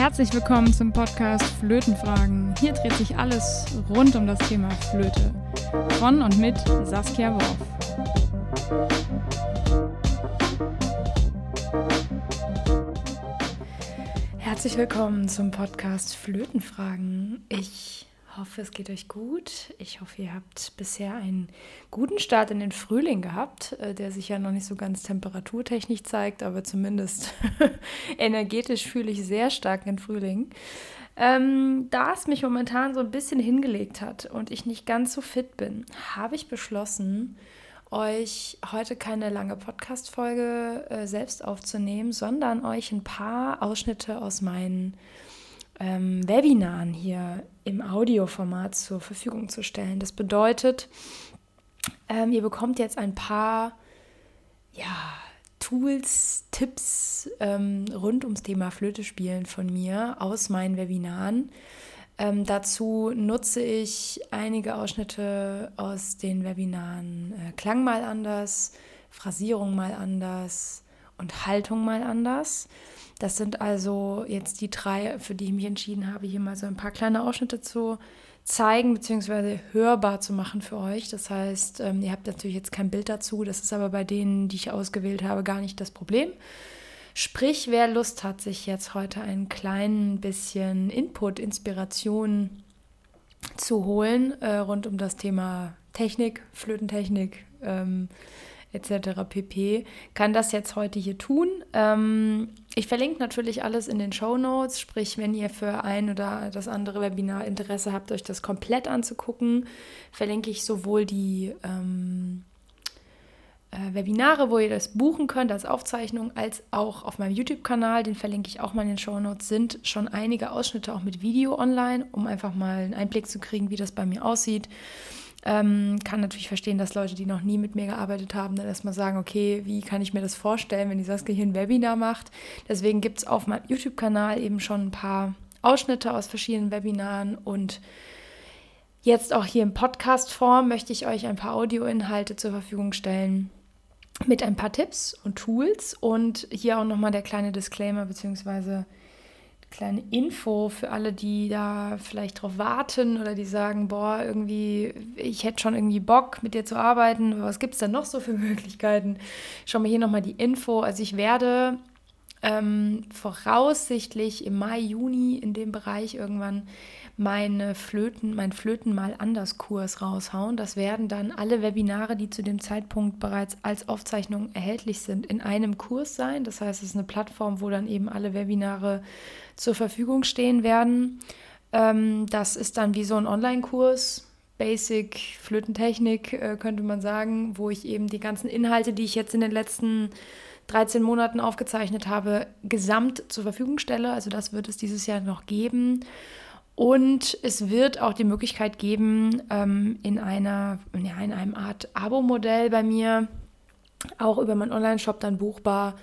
Herzlich willkommen zum Podcast Flötenfragen. Hier dreht sich alles rund um das Thema Flöte. Von und mit Saskia Worf. Herzlich willkommen zum Podcast Flötenfragen. Ich hoffe, es geht euch gut. Ich hoffe, ihr habt bisher einen guten Start in den Frühling gehabt, äh, der sich ja noch nicht so ganz temperaturtechnisch zeigt, aber zumindest energetisch fühle ich sehr stark den Frühling. Ähm, da es mich momentan so ein bisschen hingelegt hat und ich nicht ganz so fit bin, habe ich beschlossen, euch heute keine lange Podcast-Folge äh, selbst aufzunehmen, sondern euch ein paar Ausschnitte aus meinen ähm, Webinaren hier im Audioformat zur Verfügung zu stellen. Das bedeutet, ähm, ihr bekommt jetzt ein paar ja, Tools, Tipps ähm, rund ums Thema Flöte spielen von mir aus meinen Webinaren. Ähm, dazu nutze ich einige Ausschnitte aus den Webinaren äh, Klang mal anders, Phrasierung mal anders und Haltung mal anders. Das sind also jetzt die drei, für die ich mich entschieden habe, hier mal so ein paar kleine Ausschnitte zu zeigen bzw. hörbar zu machen für euch. Das heißt, ähm, ihr habt natürlich jetzt kein Bild dazu. Das ist aber bei denen, die ich ausgewählt habe, gar nicht das Problem. Sprich, wer Lust hat, sich jetzt heute ein klein bisschen Input, Inspiration zu holen äh, rund um das Thema Technik, Flötentechnik, ähm, etc. pp. Kann das jetzt heute hier tun. Ähm, ich verlinke natürlich alles in den Show Notes, sprich, wenn ihr für ein oder das andere Webinar Interesse habt, euch das komplett anzugucken, verlinke ich sowohl die ähm, äh, Webinare, wo ihr das buchen könnt als Aufzeichnung, als auch auf meinem YouTube-Kanal, den verlinke ich auch mal in den Show Notes, sind schon einige Ausschnitte auch mit Video online, um einfach mal einen Einblick zu kriegen, wie das bei mir aussieht. Ähm, kann natürlich verstehen, dass Leute, die noch nie mit mir gearbeitet haben, dann erstmal sagen, okay, wie kann ich mir das vorstellen, wenn die Saskia hier ein Webinar macht. Deswegen gibt es auf meinem YouTube-Kanal eben schon ein paar Ausschnitte aus verschiedenen Webinaren und jetzt auch hier in Podcast-Form möchte ich euch ein paar Audioinhalte zur Verfügung stellen mit ein paar Tipps und Tools und hier auch nochmal der kleine Disclaimer beziehungsweise kleine Info für alle, die da vielleicht drauf warten oder die sagen, boah, irgendwie, ich hätte schon irgendwie Bock, mit dir zu arbeiten. Was gibt es denn noch so für Möglichkeiten? Schauen wir hier nochmal die Info. Also ich werde ähm, voraussichtlich im Mai, Juni in dem Bereich irgendwann meine Flöten, mein Flöten mal anders Kurs raushauen. Das werden dann alle Webinare, die zu dem Zeitpunkt bereits als Aufzeichnung erhältlich sind, in einem Kurs sein. Das heißt, es ist eine Plattform, wo dann eben alle Webinare zur Verfügung stehen werden. Ähm, das ist dann wie so ein Online-Kurs, Basic Flötentechnik, äh, könnte man sagen, wo ich eben die ganzen Inhalte, die ich jetzt in den letzten 13 Monaten aufgezeichnet habe, gesamt zur Verfügung stelle. Also das wird es dieses Jahr noch geben. Und es wird auch die Möglichkeit geben, ähm, in, einer, ja, in einem Art Abo-Modell bei mir, auch über meinen Online-Shop dann buchbar,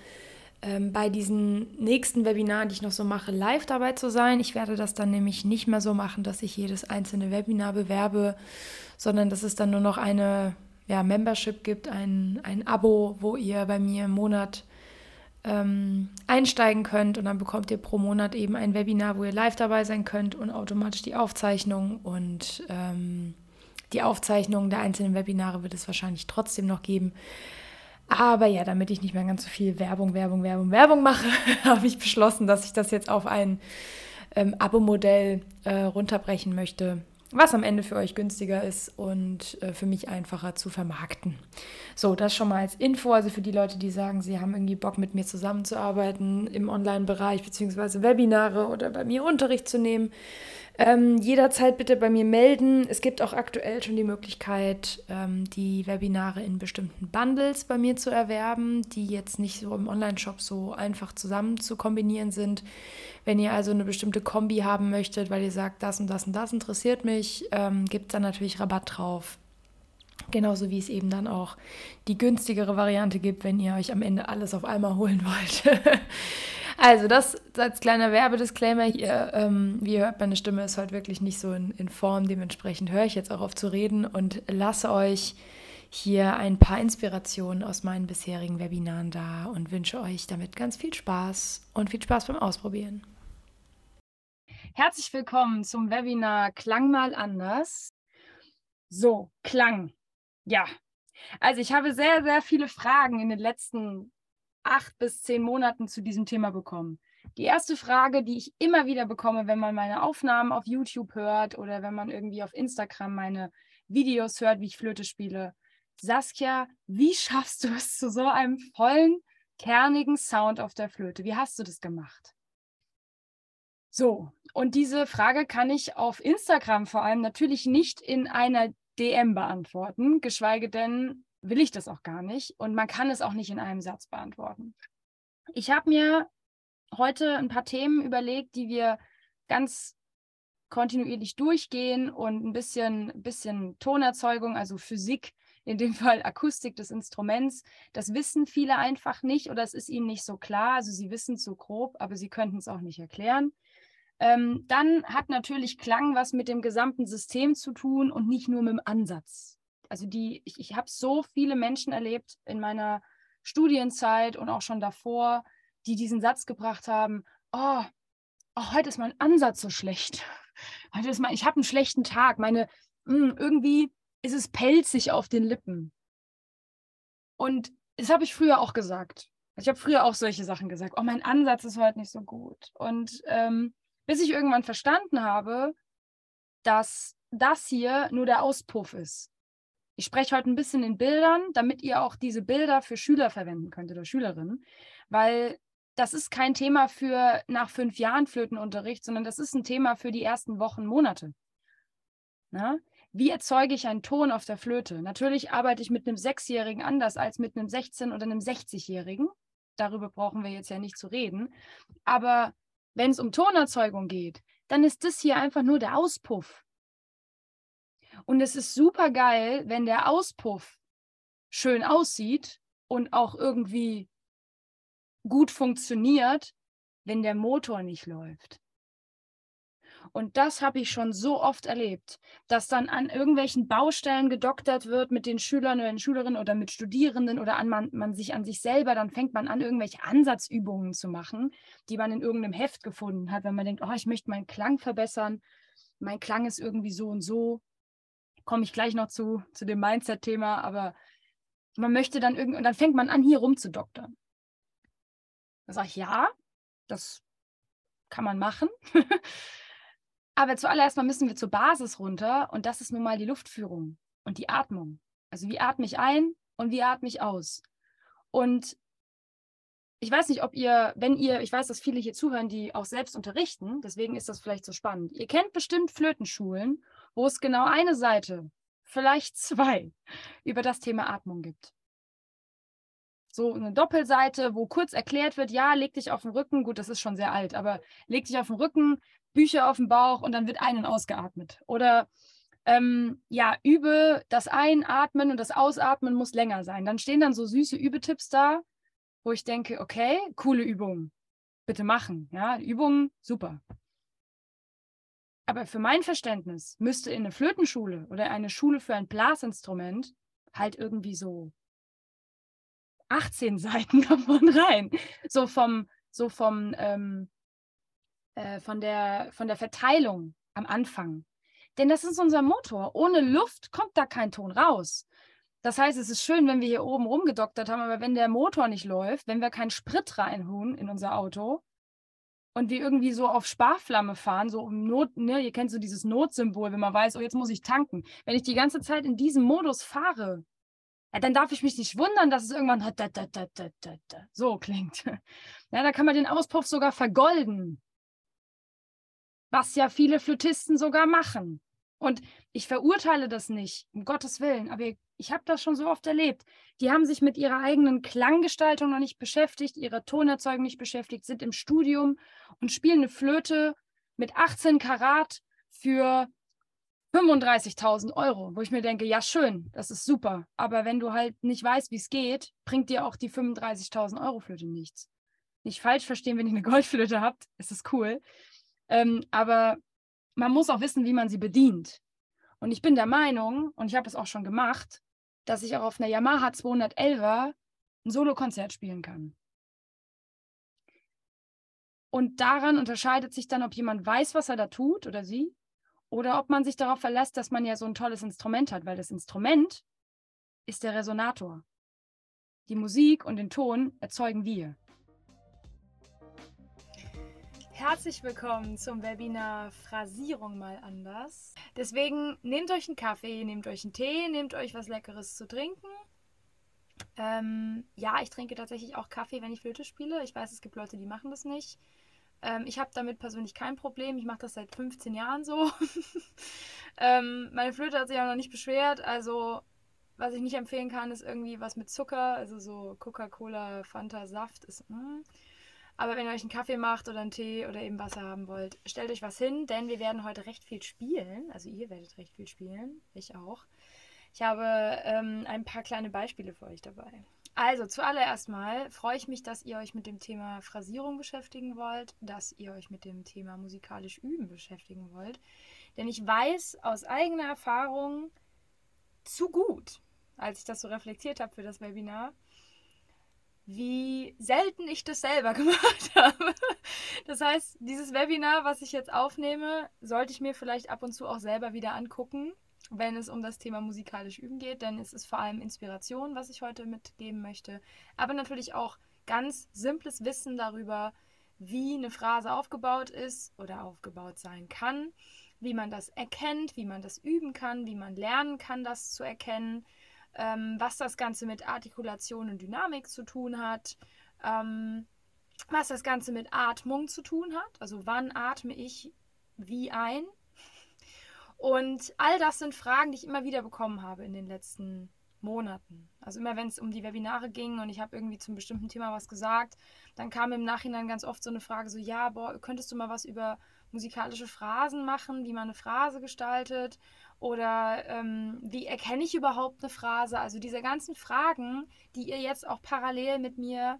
ähm, bei diesen nächsten Webinaren, die ich noch so mache, live dabei zu sein. Ich werde das dann nämlich nicht mehr so machen, dass ich jedes einzelne Webinar bewerbe, sondern dass es dann nur noch eine ja, Membership gibt, ein, ein Abo, wo ihr bei mir im Monat ähm, einsteigen könnt und dann bekommt ihr pro Monat eben ein Webinar, wo ihr live dabei sein könnt und automatisch die Aufzeichnung und ähm, die Aufzeichnung der einzelnen Webinare wird es wahrscheinlich trotzdem noch geben. Aber ja, damit ich nicht mehr ganz so viel Werbung, Werbung, Werbung, Werbung mache, habe ich beschlossen, dass ich das jetzt auf ein ähm, Abo-Modell äh, runterbrechen möchte was am Ende für euch günstiger ist und äh, für mich einfacher zu vermarkten. So, das schon mal als Info, also für die Leute, die sagen, sie haben irgendwie Bock mit mir zusammenzuarbeiten im Online-Bereich beziehungsweise Webinare oder bei mir Unterricht zu nehmen. Ähm, jederzeit bitte bei mir melden. Es gibt auch aktuell schon die Möglichkeit, ähm, die Webinare in bestimmten Bundles bei mir zu erwerben, die jetzt nicht so im Online-Shop so einfach zusammen zu kombinieren sind. Wenn ihr also eine bestimmte Kombi haben möchtet, weil ihr sagt, das und das und das interessiert mich, ähm, gibt es dann natürlich Rabatt drauf. Genauso wie es eben dann auch die günstigere Variante gibt, wenn ihr euch am Ende alles auf einmal holen wollt. also das als kleiner Werbedisclaimer hier. Ähm, wie ihr hört, meine Stimme ist heute wirklich nicht so in, in Form. Dementsprechend höre ich jetzt auch auf zu reden und lasse euch hier ein paar Inspirationen aus meinen bisherigen Webinaren da und wünsche euch damit ganz viel Spaß und viel Spaß beim Ausprobieren. Herzlich willkommen zum Webinar Klang mal anders. So, Klang. Ja, also ich habe sehr, sehr viele Fragen in den letzten acht bis zehn Monaten zu diesem Thema bekommen. Die erste Frage, die ich immer wieder bekomme, wenn man meine Aufnahmen auf YouTube hört oder wenn man irgendwie auf Instagram meine Videos hört, wie ich Flöte spiele. Saskia, wie schaffst du es zu so einem vollen, kernigen Sound auf der Flöte? Wie hast du das gemacht? So, und diese Frage kann ich auf Instagram vor allem natürlich nicht in einer DM beantworten, geschweige denn will ich das auch gar nicht und man kann es auch nicht in einem Satz beantworten. Ich habe mir heute ein paar Themen überlegt, die wir ganz kontinuierlich durchgehen und ein bisschen, bisschen Tonerzeugung, also Physik, in dem Fall Akustik des Instruments. Das wissen viele einfach nicht oder es ist ihnen nicht so klar. Also sie wissen es so grob, aber sie könnten es auch nicht erklären. Ähm, dann hat natürlich Klang was mit dem gesamten System zu tun und nicht nur mit dem Ansatz. Also die, ich, ich habe so viele Menschen erlebt in meiner Studienzeit und auch schon davor, die diesen Satz gebracht haben, oh, oh heute ist mein Ansatz so schlecht. Heute ist mein, ich habe einen schlechten Tag. Meine, mh, hm, irgendwie ist es pelzig auf den Lippen. Und das habe ich früher auch gesagt. Ich habe früher auch solche Sachen gesagt. Oh, mein Ansatz ist heute nicht so gut. Und ähm, bis ich irgendwann verstanden habe, dass das hier nur der Auspuff ist. Ich spreche heute ein bisschen in Bildern, damit ihr auch diese Bilder für Schüler verwenden könnt oder Schülerinnen, weil das ist kein Thema für nach fünf Jahren Flötenunterricht, sondern das ist ein Thema für die ersten Wochen, Monate. Na? Wie erzeuge ich einen Ton auf der Flöte? Natürlich arbeite ich mit einem Sechsjährigen anders als mit einem 16- oder einem 60-Jährigen. Darüber brauchen wir jetzt ja nicht zu reden. Aber wenn es um Tonerzeugung geht, dann ist das hier einfach nur der Auspuff. Und es ist super geil, wenn der Auspuff schön aussieht und auch irgendwie gut funktioniert, wenn der Motor nicht läuft. Und das habe ich schon so oft erlebt, dass dann an irgendwelchen Baustellen gedoktert wird mit den Schülern oder den Schülerinnen oder mit Studierenden oder an man, man sich an sich selber, dann fängt man an, irgendwelche Ansatzübungen zu machen, die man in irgendeinem Heft gefunden hat, wenn man denkt, oh, ich möchte meinen Klang verbessern, mein Klang ist irgendwie so und so. Komme ich gleich noch zu, zu dem Mindset-Thema, aber man möchte dann irgendwie, und dann fängt man an, hier rumzudoktern. Da sage ich, ja, das kann man machen. Aber zuallererst mal müssen wir zur Basis runter und das ist nun mal die Luftführung und die Atmung. Also wie atme ich ein und wie atme ich aus? Und ich weiß nicht, ob ihr, wenn ihr, ich weiß, dass viele hier zuhören, die auch selbst unterrichten, deswegen ist das vielleicht so spannend. Ihr kennt bestimmt Flötenschulen, wo es genau eine Seite, vielleicht zwei, über das Thema Atmung gibt. So eine Doppelseite, wo kurz erklärt wird, ja, leg dich auf den Rücken, gut, das ist schon sehr alt, aber leg dich auf den Rücken, Bücher auf dem Bauch und dann wird ein- und ausgeatmet. Oder ähm, ja, übe das Einatmen und das Ausatmen muss länger sein. Dann stehen dann so süße Übetipps da, wo ich denke, okay, coole Übung, bitte machen. Ja, Übungen, super. Aber für mein Verständnis müsste in eine Flötenschule oder eine Schule für ein Blasinstrument halt irgendwie so 18 Seiten davon rein. So vom, so vom, ähm, äh, von, der, von der Verteilung am Anfang. Denn das ist unser Motor. Ohne Luft kommt da kein Ton raus. Das heißt, es ist schön, wenn wir hier oben rumgedoktert haben, aber wenn der Motor nicht läuft, wenn wir keinen Sprit reinholen in unser Auto und wir irgendwie so auf Sparflamme fahren, so um Not, ne, ihr kennt so dieses Notsymbol, wenn man weiß, oh, jetzt muss ich tanken. Wenn ich die ganze Zeit in diesem Modus fahre, ja, dann darf ich mich nicht wundern, dass es irgendwann so klingt. Ja, da kann man den Auspuff sogar vergolden was ja viele Flötisten sogar machen. Und ich verurteile das nicht, um Gottes Willen, aber ich habe das schon so oft erlebt. Die haben sich mit ihrer eigenen Klanggestaltung noch nicht beschäftigt, ihrer Tonerzeugung nicht beschäftigt, sind im Studium und spielen eine Flöte mit 18 Karat für 35.000 Euro, wo ich mir denke, ja schön, das ist super, aber wenn du halt nicht weißt, wie es geht, bringt dir auch die 35.000 Euro Flöte nichts. Nicht falsch verstehen, wenn ihr eine Goldflöte habt, ist das cool. Ähm, aber man muss auch wissen, wie man sie bedient. Und ich bin der Meinung, und ich habe es auch schon gemacht, dass ich auch auf einer Yamaha 211er ein Solokonzert spielen kann. Und daran unterscheidet sich dann, ob jemand weiß, was er da tut oder sie, oder ob man sich darauf verlässt, dass man ja so ein tolles Instrument hat, weil das Instrument ist der Resonator. Die Musik und den Ton erzeugen wir. Herzlich willkommen zum Webinar Phrasierung mal anders. Deswegen nehmt euch einen Kaffee, nehmt euch einen Tee, nehmt euch was Leckeres zu trinken. Ähm, ja, ich trinke tatsächlich auch Kaffee, wenn ich Flöte spiele. Ich weiß, es gibt Leute, die machen das nicht. Ähm, ich habe damit persönlich kein Problem. Ich mache das seit 15 Jahren so. ähm, meine Flöte hat sich auch noch nicht beschwert. Also, was ich nicht empfehlen kann, ist irgendwie was mit Zucker. Also so Coca-Cola, Fanta, Saft ist. Mm. Aber wenn ihr euch einen Kaffee macht oder einen Tee oder eben Wasser haben wollt, stellt euch was hin, denn wir werden heute recht viel spielen. Also ihr werdet recht viel spielen. Ich auch. Ich habe ähm, ein paar kleine Beispiele für euch dabei. Also zuallererst mal freue ich mich, dass ihr euch mit dem Thema Phrasierung beschäftigen wollt, dass ihr euch mit dem Thema musikalisch üben beschäftigen wollt. Denn ich weiß aus eigener Erfahrung zu gut, als ich das so reflektiert habe für das Webinar, wie selten ich das selber gemacht habe. Das heißt, dieses Webinar, was ich jetzt aufnehme, sollte ich mir vielleicht ab und zu auch selber wieder angucken wenn es um das Thema musikalisch üben geht, denn es ist vor allem Inspiration, was ich heute mitgeben möchte, aber natürlich auch ganz simples Wissen darüber, wie eine Phrase aufgebaut ist oder aufgebaut sein kann, wie man das erkennt, wie man das üben kann, wie man lernen kann, das zu erkennen, was das Ganze mit Artikulation und Dynamik zu tun hat, ähm, was das Ganze mit Atmung zu tun hat, also wann atme ich wie ein, und all das sind Fragen, die ich immer wieder bekommen habe in den letzten Monaten. Also immer wenn es um die Webinare ging und ich habe irgendwie zum bestimmten Thema was gesagt, dann kam im Nachhinein ganz oft so eine Frage so, ja, boah, könntest du mal was über musikalische Phrasen machen, wie man eine Phrase gestaltet oder ähm, wie erkenne ich überhaupt eine Phrase? Also diese ganzen Fragen, die ihr jetzt auch parallel mit mir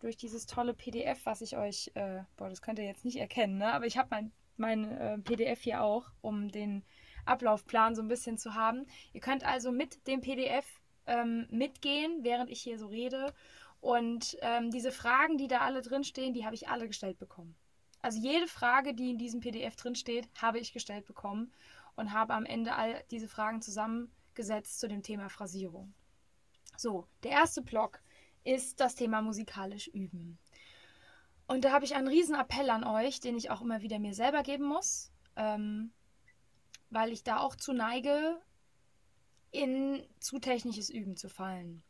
durch dieses tolle PDF, was ich euch, äh, boah, das könnt ihr jetzt nicht erkennen, ne? aber ich habe mein mein äh, PDF hier auch, um den Ablaufplan so ein bisschen zu haben. Ihr könnt also mit dem PDF ähm, mitgehen, während ich hier so rede. Und ähm, diese Fragen, die da alle drinstehen, die habe ich alle gestellt bekommen. Also jede Frage, die in diesem PDF drinsteht, habe ich gestellt bekommen und habe am Ende all diese Fragen zusammengesetzt zu dem Thema Phrasierung. So, der erste Block ist das Thema musikalisch üben. Und da habe ich einen riesen Appell an euch, den ich auch immer wieder mir selber geben muss, ähm, weil ich da auch zu neige, in zu technisches Üben zu fallen.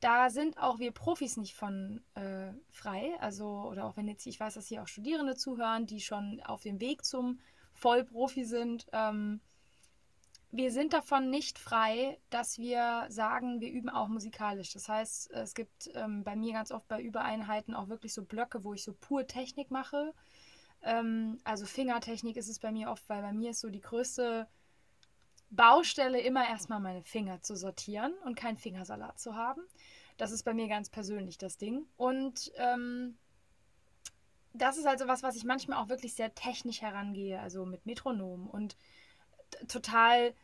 Da sind auch wir Profis nicht von äh, frei. Also, oder auch wenn jetzt, ich weiß, dass hier auch Studierende zuhören, die schon auf dem Weg zum Vollprofi sind. Ähm, wir sind davon nicht frei, dass wir sagen, wir üben auch musikalisch. Das heißt, es gibt ähm, bei mir ganz oft bei Übereinheiten auch wirklich so Blöcke, wo ich so pur Technik mache. Ähm, also Fingertechnik ist es bei mir oft, weil bei mir ist so die größte Baustelle immer erstmal meine Finger zu sortieren und keinen Fingersalat zu haben. Das ist bei mir ganz persönlich das Ding. Und ähm, das ist also was, was ich manchmal auch wirklich sehr technisch herangehe, also mit Metronom und total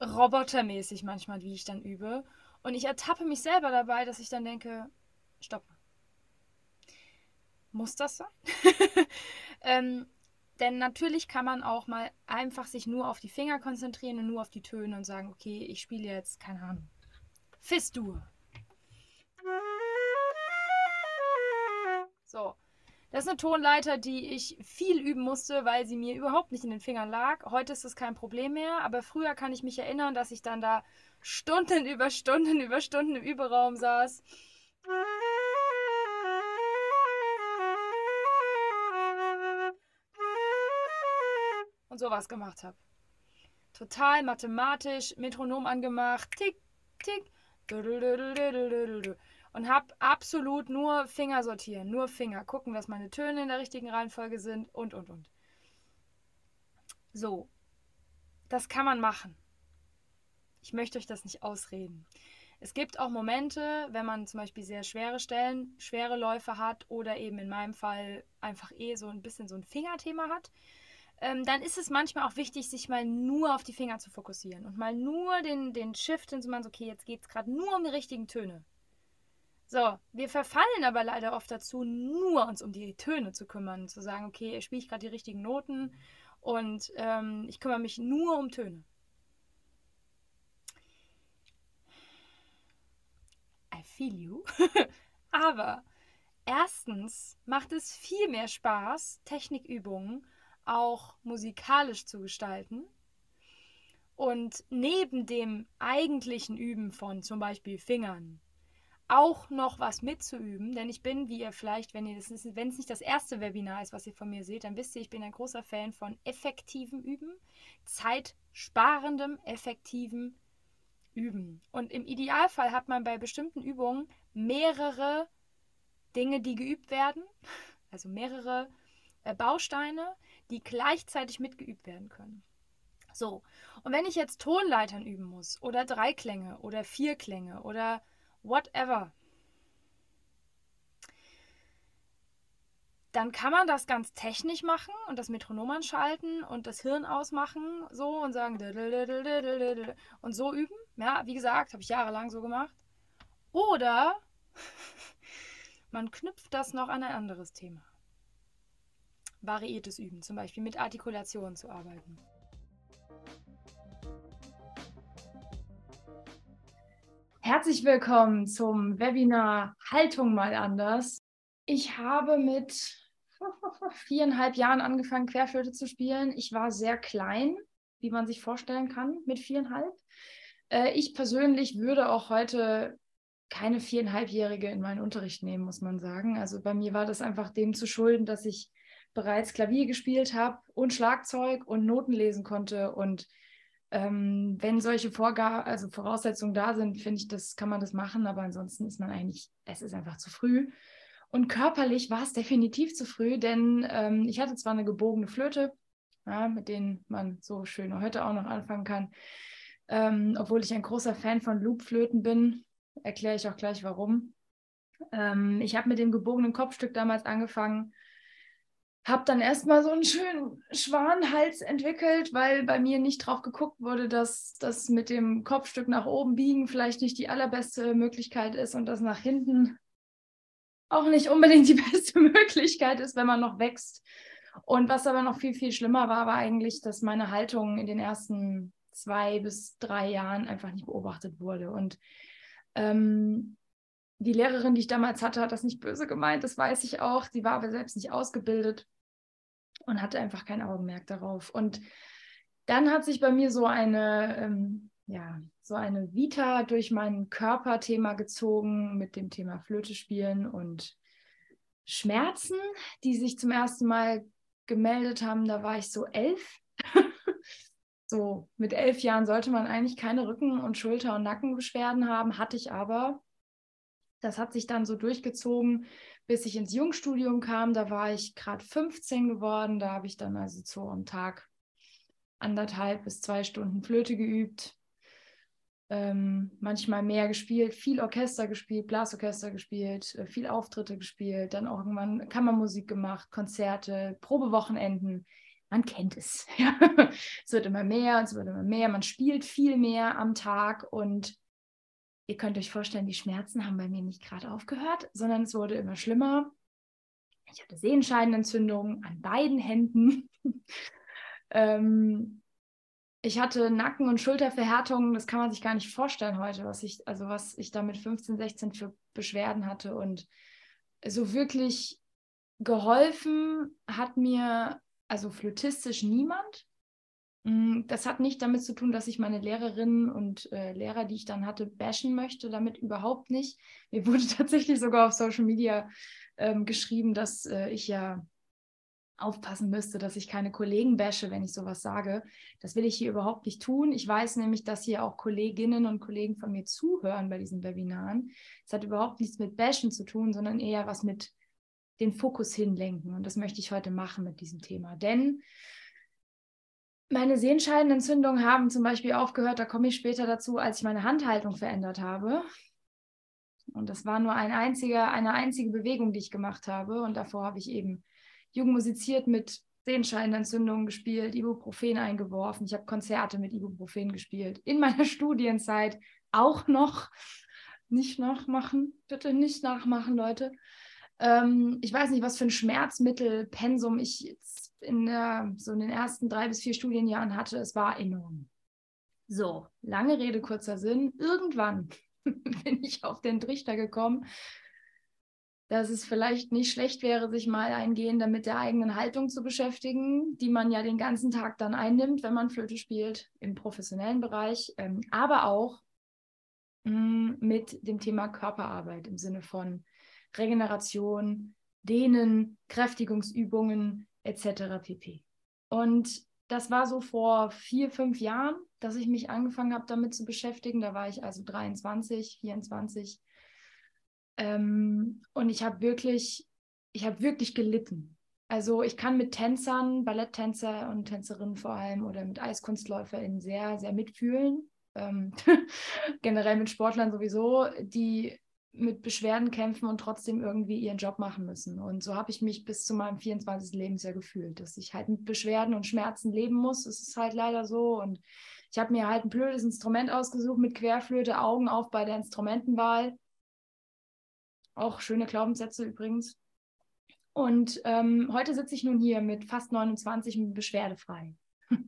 robotermäßig manchmal, wie ich dann übe. Und ich ertappe mich selber dabei, dass ich dann denke, stopp. Muss das sein? ähm, denn natürlich kann man auch mal einfach sich nur auf die Finger konzentrieren und nur auf die Töne und sagen, okay, ich spiele jetzt, keine Ahnung, Fistur. So, das ist eine Tonleiter, die ich viel üben musste, weil sie mir überhaupt nicht in den Fingern lag. Heute ist das kein Problem mehr, aber früher kann ich mich erinnern, dass ich dann da Stunden über Stunden über Stunden im Überraum saß. Und sowas gemacht habe. Total mathematisch, Metronom angemacht, tick, tick, und habe absolut nur Finger sortieren, nur Finger, gucken, dass meine Töne in der richtigen Reihenfolge sind und, und, und. So, das kann man machen. Ich möchte euch das nicht ausreden. Es gibt auch Momente, wenn man zum Beispiel sehr schwere Stellen, schwere Läufe hat oder eben in meinem Fall einfach eh so ein bisschen so ein Fingerthema hat, ähm, dann ist es manchmal auch wichtig, sich mal nur auf die Finger zu fokussieren und mal nur den, den Shift hinzumachen, so, okay, jetzt geht es gerade nur um die richtigen Töne. So, wir verfallen aber leider oft dazu, nur uns um die Töne zu kümmern, zu sagen, okay, spiele ich gerade die richtigen Noten und ähm, ich kümmere mich nur um Töne. I feel you. aber erstens macht es viel mehr Spaß, Technikübungen auch musikalisch zu gestalten. Und neben dem eigentlichen Üben von zum Beispiel Fingern auch noch was mitzuüben, denn ich bin, wie ihr vielleicht, wenn ihr das wenn es nicht das erste Webinar ist, was ihr von mir seht, dann wisst ihr, ich bin ein großer Fan von effektivem Üben, zeitsparendem, effektivem Üben. Und im Idealfall hat man bei bestimmten Übungen mehrere Dinge, die geübt werden, also mehrere äh, Bausteine, die gleichzeitig mitgeübt werden können. So, und wenn ich jetzt Tonleitern üben muss oder Dreiklänge oder Vierklänge oder whatever, dann kann man das ganz technisch machen und das Metronom anschalten und das Hirn ausmachen so und sagen und so üben. Ja, wie gesagt, habe ich jahrelang so gemacht. Oder man knüpft das noch an ein anderes Thema. Variiertes Üben, zum Beispiel mit Artikulationen zu arbeiten. Herzlich willkommen zum Webinar Haltung mal anders. Ich habe mit viereinhalb Jahren angefangen, Querflöte zu spielen. Ich war sehr klein, wie man sich vorstellen kann, mit viereinhalb. Äh, ich persönlich würde auch heute keine viereinhalbjährige in meinen Unterricht nehmen, muss man sagen. Also bei mir war das einfach dem zu schulden, dass ich bereits Klavier gespielt habe und Schlagzeug und Noten lesen konnte und ähm, wenn solche Vorgaben, also Voraussetzungen da sind, finde ich, das kann man das machen, aber ansonsten ist man eigentlich, es ist einfach zu früh. Und körperlich war es definitiv zu früh, denn ähm, ich hatte zwar eine gebogene Flöte, ja, mit denen man so schön heute auch noch anfangen kann, ähm, obwohl ich ein großer Fan von Loopflöten bin, erkläre ich auch gleich warum. Ähm, ich habe mit dem gebogenen Kopfstück damals angefangen habe dann erstmal so einen schönen Schwanenhals entwickelt, weil bei mir nicht drauf geguckt wurde, dass das mit dem Kopfstück nach oben biegen vielleicht nicht die allerbeste Möglichkeit ist und das nach hinten auch nicht unbedingt die beste Möglichkeit ist, wenn man noch wächst. Und was aber noch viel, viel schlimmer war, war eigentlich, dass meine Haltung in den ersten zwei bis drei Jahren einfach nicht beobachtet wurde. Und ähm, die Lehrerin, die ich damals hatte, hat das nicht böse gemeint, das weiß ich auch. Sie war aber selbst nicht ausgebildet und hatte einfach kein Augenmerk darauf. Und dann hat sich bei mir so eine, ähm, ja, so eine Vita durch mein Körperthema gezogen mit dem Thema Flöte spielen und Schmerzen, die sich zum ersten Mal gemeldet haben. Da war ich so elf. so mit elf Jahren sollte man eigentlich keine Rücken- und Schulter- und Nackenbeschwerden haben, hatte ich aber. Das hat sich dann so durchgezogen bis ich ins Jungstudium kam. Da war ich gerade 15 geworden. Da habe ich dann also so am Tag anderthalb bis zwei Stunden Flöte geübt. Ähm, manchmal mehr gespielt, viel Orchester gespielt, Blasorchester gespielt, äh, viel Auftritte gespielt, dann auch irgendwann Kammermusik gemacht, Konzerte, Probewochenenden. Man kennt es. Ja. es wird immer mehr es wird immer mehr. Man spielt viel mehr am Tag und ihr könnt euch vorstellen, die Schmerzen haben bei mir nicht gerade aufgehört, sondern es wurde immer schlimmer. Ich hatte Sehenscheidenentzündungen an beiden Händen. ähm, ich hatte Nacken- und Schulterverhärtungen, das kann man sich gar nicht vorstellen heute, was ich, also was ich da mit 15, 16 für Beschwerden hatte. Und so wirklich geholfen hat mir also flötistisch niemand. Mm, das hat nicht damit zu tun, dass ich meine Lehrerinnen und äh, Lehrer, die ich dann hatte, bashen möchte. Damit überhaupt nicht. Mir wurde tatsächlich sogar auf Social Media ähm, geschrieben, dass äh, ich ja aufpassen müsste, dass ich keine Kollegen bashe, wenn ich sowas sage. Das will ich hier überhaupt nicht tun. Ich weiß nämlich, dass hier auch Kolleginnen und Kollegen von mir zuhören bei diesen Webinaren. Es hat überhaupt nichts mit bashen zu tun, sondern eher was mit den Fokus hinlenken. Und das möchte ich heute machen mit diesem Thema. Denn meine Sehenscheidenentzündungen haben zum Beispiel aufgehört, da komme ich später dazu, als ich meine Handhaltung verändert habe. Und das war nur ein einziger, eine einzige Bewegung, die ich gemacht habe. Und davor habe ich eben jung musiziert mit Sehenscheidenentzündungen gespielt, Ibuprofen eingeworfen. Ich habe Konzerte mit Ibuprofen gespielt. In meiner Studienzeit auch noch nicht nachmachen. Bitte nicht nachmachen, Leute. Ähm, ich weiß nicht, was für ein Schmerzmittelpensum ich jetzt in, der, so in den ersten drei bis vier Studienjahren hatte. Es war enorm. So, lange Rede, kurzer Sinn. Irgendwann bin ich auf den Trichter gekommen, dass es vielleicht nicht schlecht wäre, sich mal eingehender mit der eigenen Haltung zu beschäftigen, die man ja den ganzen Tag dann einnimmt, wenn man Flöte spielt im professionellen Bereich, ähm, aber auch mh, mm, mit dem Thema Körperarbeit im Sinne von Regeneration, Dehnen, Kräftigungsübungen etc. pp. Und das war so vor vier, fünf Jahren, dass ich mich angefangen habe, damit zu beschäftigen. Da war ich also 23, 24. Ähm, und ich habe wirklich, ich habe wirklich gelitten. Also ich kann mit Tänzern, Balletttänzer und Tänzerinnen vor allem oder mit EiskunstläuferInnen sehr, sehr mitfühlen. Ähm, generell mit Sportlern sowieso, die mit Beschwerden kämpfen und trotzdem irgendwie ihren Job machen müssen. Und so habe ich mich bis zu meinem 24. Lebensjahr gefühlt, dass ich halt mit Beschwerden und Schmerzen leben muss. Es ist halt leider so. Und ich habe mir halt ein blödes Instrument ausgesucht mit Querflöte, Augen auf bei der Instrumentenwahl. Auch schöne Glaubenssätze übrigens. Und ähm, heute sitze ich nun hier mit fast 29 und beschwerdefrei.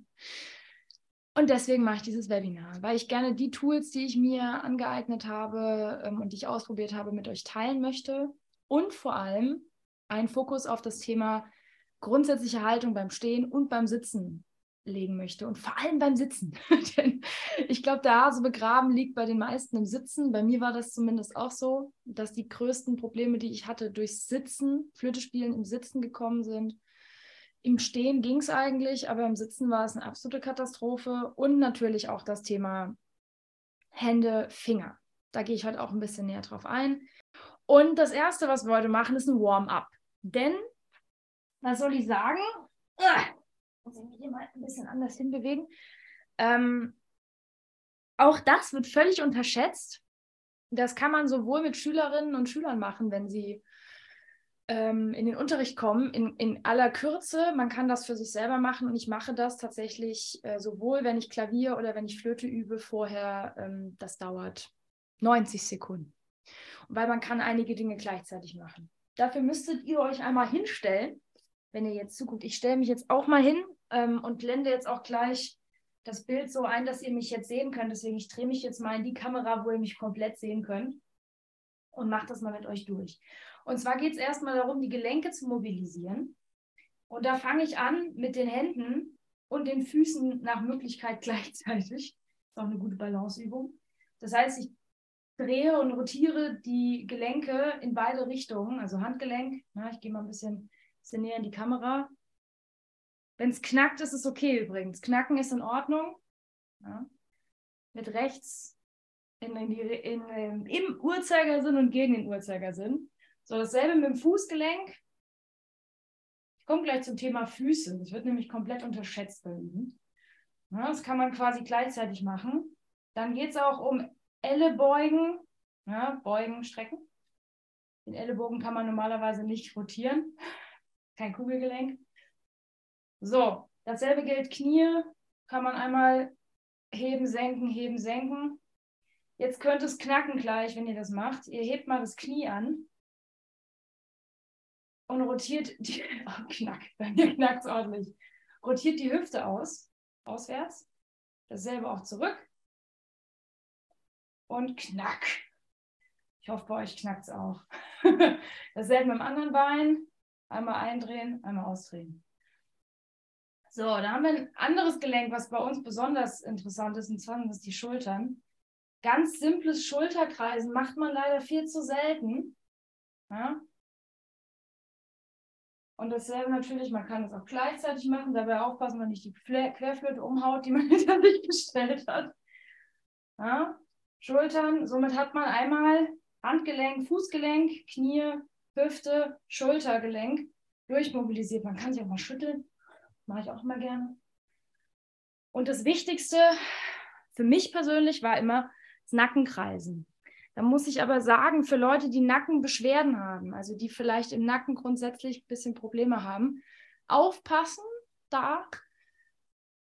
Und deswegen mache ich dieses Webinar, weil ich gerne die Tools, die ich mir angeeignet habe ähm, und die ich ausprobiert habe, mit euch teilen möchte. Und vor allem einen Fokus auf das Thema grundsätzliche Haltung beim Stehen und beim Sitzen legen möchte. Und vor allem beim Sitzen. Denn ich glaube, der Hase begraben liegt bei den meisten im Sitzen. Bei mir war das zumindest auch so, dass die größten Probleme, die ich hatte, durchs Sitzen, Flöte spielen im Sitzen gekommen sind. Im Stehen ging es eigentlich, aber im Sitzen war es eine absolute Katastrophe. Und natürlich auch das Thema Hände, Finger. Da gehe ich heute auch ein bisschen näher drauf ein. Und das Erste, was wir heute machen, ist ein Warm-up. Denn, was soll ich sagen? Muss ich mich hier mal ein bisschen anders hinbewegen. Ähm, auch das wird völlig unterschätzt. Das kann man sowohl mit Schülerinnen und Schülern machen, wenn sie ähm, in den Unterricht kommen, in, in aller Kürze. Man kann das für sich selber machen und ich mache das tatsächlich äh, sowohl, wenn ich Klavier oder wenn ich Flöte übe, vorher. Ähm, das dauert 90 Sekunden. weil man kann einige Dinge gleichzeitig machen. Dafür müsstet ihr euch einmal hinstellen, wenn ihr jetzt zuguckt. Ich stelle mich jetzt auch mal hin ähm, und blende jetzt auch gleich das Bild so ein, dass ihr mich jetzt sehen könnt. Deswegen, ich drehe mich jetzt mal in die Kamera, wo ihr mich komplett sehen könnt und mache das mal mit euch durch. Und zwar geht es erstmal darum, die Gelenke zu mobilisieren. Und da fange ich an mit den Händen und den Füßen nach Möglichkeit gleichzeitig. Ist auch eine gute Balanceübung. Das heißt, ich drehe und rotiere die Gelenke in beide Richtungen, also Handgelenk. Ja, ich gehe mal ein bisschen, bisschen näher in die Kamera. Wenn es knackt, ist es okay übrigens. Knacken ist in Ordnung. Ja. Mit rechts in, in die, in, im Uhrzeigersinn und gegen den Uhrzeigersinn. So, dasselbe mit dem Fußgelenk. Ich komme gleich zum Thema Füße. Das wird nämlich komplett unterschätzt bei Ihnen. Ja, das kann man quasi gleichzeitig machen. Dann geht es auch um Ellebeugen. Ja, beugen, strecken. Den Ellenbogen kann man normalerweise nicht rotieren. Kein Kugelgelenk. So, dasselbe gilt Knie. Kann man einmal heben, senken, heben, senken. Jetzt könnte es knacken gleich, wenn ihr das macht. Ihr hebt mal das Knie an und rotiert die, oh, knack, bei mir knackt es ordentlich, rotiert die Hüfte aus, auswärts, dasselbe auch zurück und knack. Ich hoffe, bei euch knackt es auch. dasselbe mit dem anderen Bein, einmal eindrehen, einmal ausdrehen. So, da haben wir ein anderes Gelenk, was bei uns besonders interessant ist, und zwar sind das die Schultern. Ganz simples Schulterkreisen macht man leider viel zu selten. Ja? Und dasselbe natürlich, man kann es auch gleichzeitig machen, dabei aufpassen, wenn nicht die Querflöte umhaut, die man hinter sich gestellt hat. Ja? Schultern, somit hat man einmal Handgelenk, Fußgelenk, Knie, Hüfte, Schultergelenk durchmobilisiert. Man kann sich auch mal schütteln, mache ich auch mal gerne. Und das Wichtigste für mich persönlich war immer das Nackenkreisen. Da muss ich aber sagen, für Leute, die Nackenbeschwerden haben, also die vielleicht im Nacken grundsätzlich ein bisschen Probleme haben, aufpassen da.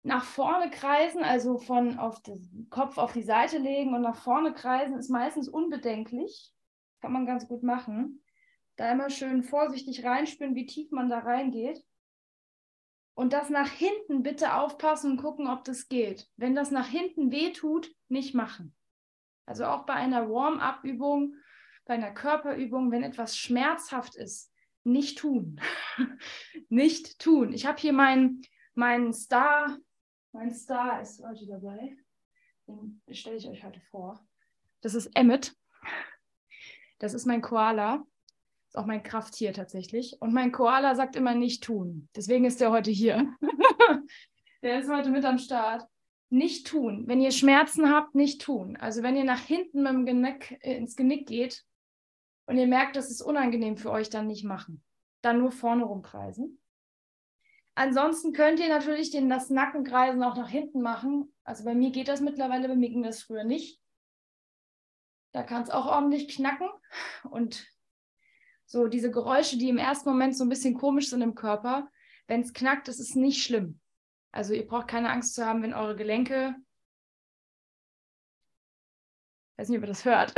nach vorne kreisen, also von auf den Kopf auf die Seite legen und nach vorne kreisen, ist meistens unbedenklich. Kann man ganz gut machen. Da immer schön vorsichtig reinspüren, wie tief man da reingeht. Und das nach hinten bitte aufpassen und gucken, ob das geht. Wenn das nach hinten weh tut, nicht machen. Also auch bei einer Warm-up-Übung, bei einer Körperübung, wenn etwas schmerzhaft ist, nicht tun. nicht tun. Ich habe hier meinen mein Star, mein Star ist heute dabei. Den stelle ich euch heute vor. Das ist Emmet. Das ist mein Koala. Ist auch mein Krafttier tatsächlich. Und mein Koala sagt immer nicht tun. Deswegen ist der heute hier. der ist heute mit am Start. Nicht tun. Wenn ihr Schmerzen habt, nicht tun. Also wenn ihr nach hinten mit dem Genick, äh, ins Genick geht und ihr merkt, das ist unangenehm für euch, dann nicht machen. Dann nur vorne rumkreisen. Ansonsten könnt ihr natürlich den, das Nackenkreisen auch nach hinten machen. Also bei mir geht das mittlerweile, bei mir ging das früher nicht. Da kann es auch ordentlich knacken. Und so diese Geräusche, die im ersten Moment so ein bisschen komisch sind im Körper, wenn es knackt, das ist nicht schlimm. Also ihr braucht keine Angst zu haben, wenn eure Gelenke, ich weiß nicht, ob ihr das hört,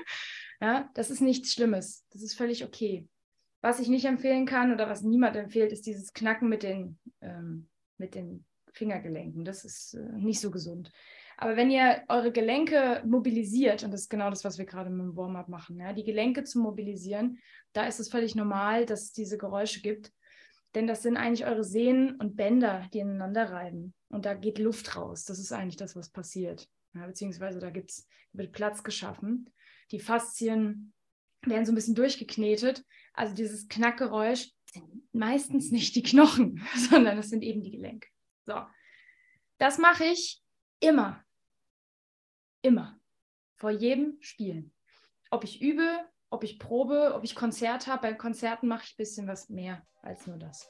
ja, das ist nichts Schlimmes. Das ist völlig okay. Was ich nicht empfehlen kann oder was niemand empfiehlt, ist dieses Knacken mit den, ähm, mit den Fingergelenken. Das ist äh, nicht so gesund. Aber wenn ihr eure Gelenke mobilisiert, und das ist genau das, was wir gerade mit dem Warm-up machen, ja, die Gelenke zu mobilisieren, da ist es völlig normal, dass es diese Geräusche gibt. Denn das sind eigentlich eure Sehnen und Bänder, die ineinander reiben. Und da geht Luft raus. Das ist eigentlich das, was passiert. Ja, beziehungsweise da gibt's, wird Platz geschaffen. Die Faszien werden so ein bisschen durchgeknetet. Also dieses Knackgeräusch sind meistens nicht die Knochen, sondern das sind eben die Gelenke. So, das mache ich immer. Immer. Vor jedem Spielen. Ob ich übe, ob ich probe, ob ich Konzert habe. Bei Konzerten mache ich ein bisschen was mehr als nur das.